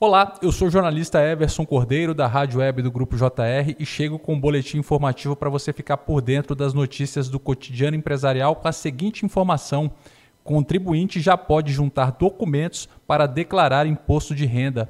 Olá, eu sou o jornalista Everson Cordeiro da Rádio Web do Grupo JR e chego com um boletim informativo para você ficar por dentro das notícias do cotidiano empresarial com a seguinte informação: contribuinte já pode juntar documentos para declarar imposto de renda.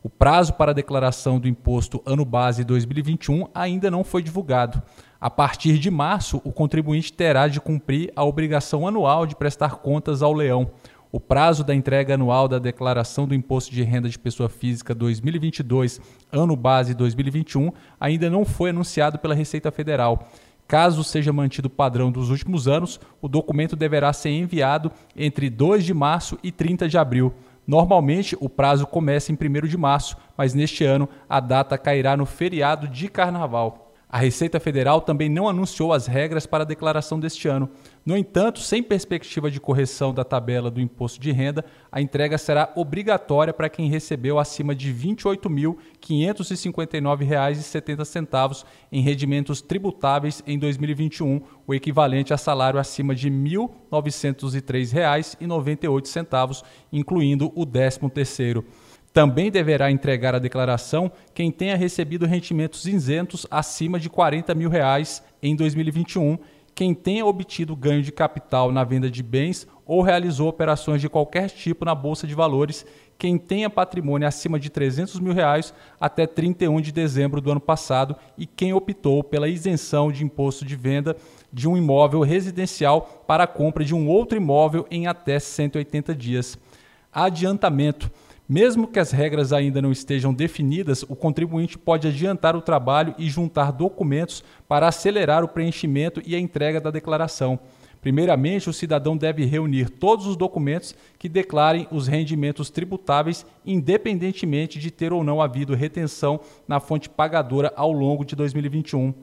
O prazo para a declaração do imposto ano base 2021 ainda não foi divulgado. A partir de março, o contribuinte terá de cumprir a obrigação anual de prestar contas ao leão. O prazo da entrega anual da declaração do Imposto de Renda de Pessoa Física 2022, ano base 2021, ainda não foi anunciado pela Receita Federal. Caso seja mantido o padrão dos últimos anos, o documento deverá ser enviado entre 2 de março e 30 de abril. Normalmente, o prazo começa em 1 de março, mas neste ano a data cairá no feriado de carnaval. A Receita Federal também não anunciou as regras para a declaração deste ano. No entanto, sem perspectiva de correção da tabela do imposto de renda, a entrega será obrigatória para quem recebeu acima de R$ 28.559,70 em rendimentos tributáveis em 2021, o equivalente a salário acima de R$ 1.903,98, incluindo o 13º. Também deverá entregar a declaração quem tenha recebido rendimentos isentos acima de 40 mil reais em 2021, quem tenha obtido ganho de capital na venda de bens ou realizou operações de qualquer tipo na Bolsa de Valores, quem tenha patrimônio acima de 300 mil reais até 31 de dezembro do ano passado e quem optou pela isenção de imposto de venda de um imóvel residencial para a compra de um outro imóvel em até 180 dias. Adiantamento. Mesmo que as regras ainda não estejam definidas, o contribuinte pode adiantar o trabalho e juntar documentos para acelerar o preenchimento e a entrega da declaração. Primeiramente, o cidadão deve reunir todos os documentos que declarem os rendimentos tributáveis, independentemente de ter ou não havido retenção na fonte pagadora ao longo de 2021.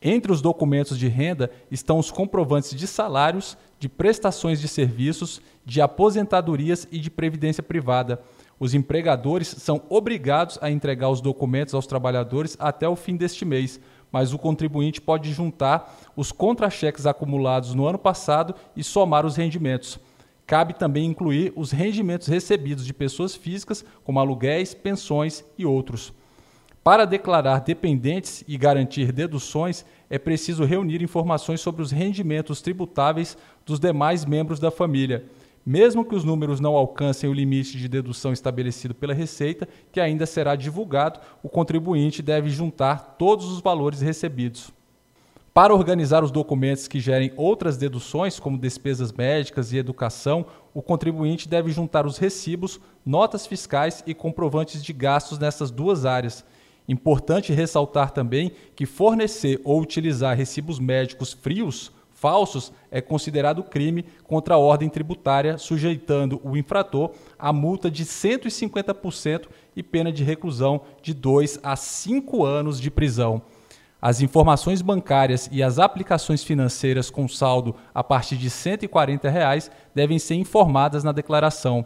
Entre os documentos de renda estão os comprovantes de salários, de prestações de serviços, de aposentadorias e de previdência privada. Os empregadores são obrigados a entregar os documentos aos trabalhadores até o fim deste mês, mas o contribuinte pode juntar os contra-cheques acumulados no ano passado e somar os rendimentos. Cabe também incluir os rendimentos recebidos de pessoas físicas, como aluguéis, pensões e outros. Para declarar dependentes e garantir deduções, é preciso reunir informações sobre os rendimentos tributáveis dos demais membros da família mesmo que os números não alcancem o limite de dedução estabelecido pela Receita, que ainda será divulgado, o contribuinte deve juntar todos os valores recebidos. Para organizar os documentos que gerem outras deduções, como despesas médicas e educação, o contribuinte deve juntar os recibos, notas fiscais e comprovantes de gastos nessas duas áreas. Importante ressaltar também que fornecer ou utilizar recibos médicos frios falsos é considerado crime contra a ordem tributária, sujeitando o infrator a multa de 150% e pena de reclusão de 2 a 5 anos de prisão. As informações bancárias e as aplicações financeiras com saldo a partir de 140 reais devem ser informadas na declaração.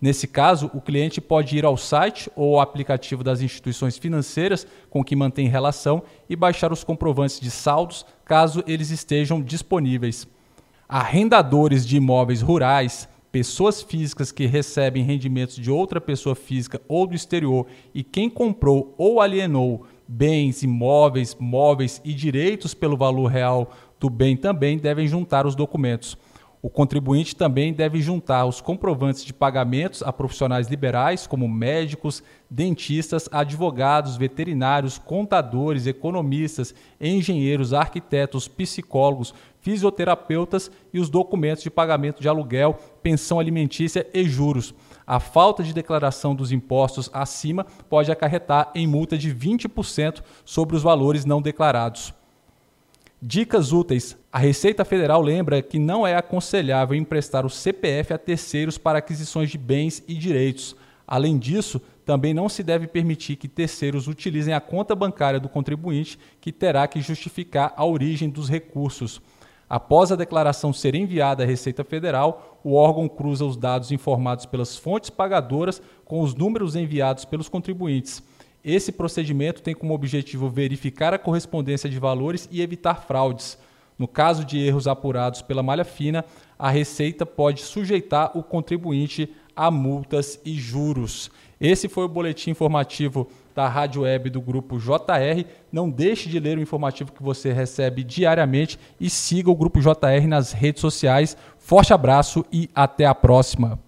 Nesse caso, o cliente pode ir ao site ou ao aplicativo das instituições financeiras com que mantém relação e baixar os comprovantes de saldos, caso eles estejam disponíveis. Arrendadores de imóveis rurais, pessoas físicas que recebem rendimentos de outra pessoa física ou do exterior e quem comprou ou alienou bens, imóveis, móveis e direitos pelo valor real do bem também devem juntar os documentos. O contribuinte também deve juntar os comprovantes de pagamentos a profissionais liberais, como médicos, dentistas, advogados, veterinários, contadores, economistas, engenheiros, arquitetos, psicólogos, fisioterapeutas e os documentos de pagamento de aluguel, pensão alimentícia e juros. A falta de declaração dos impostos acima pode acarretar em multa de 20% sobre os valores não declarados. Dicas úteis. A Receita Federal lembra que não é aconselhável emprestar o CPF a terceiros para aquisições de bens e direitos. Além disso, também não se deve permitir que terceiros utilizem a conta bancária do contribuinte, que terá que justificar a origem dos recursos. Após a declaração ser enviada à Receita Federal, o órgão cruza os dados informados pelas fontes pagadoras com os números enviados pelos contribuintes. Esse procedimento tem como objetivo verificar a correspondência de valores e evitar fraudes. No caso de erros apurados pela malha fina, a Receita pode sujeitar o contribuinte a multas e juros. Esse foi o boletim informativo da Rádio Web do Grupo JR. Não deixe de ler o informativo que você recebe diariamente e siga o Grupo JR nas redes sociais. Forte abraço e até a próxima.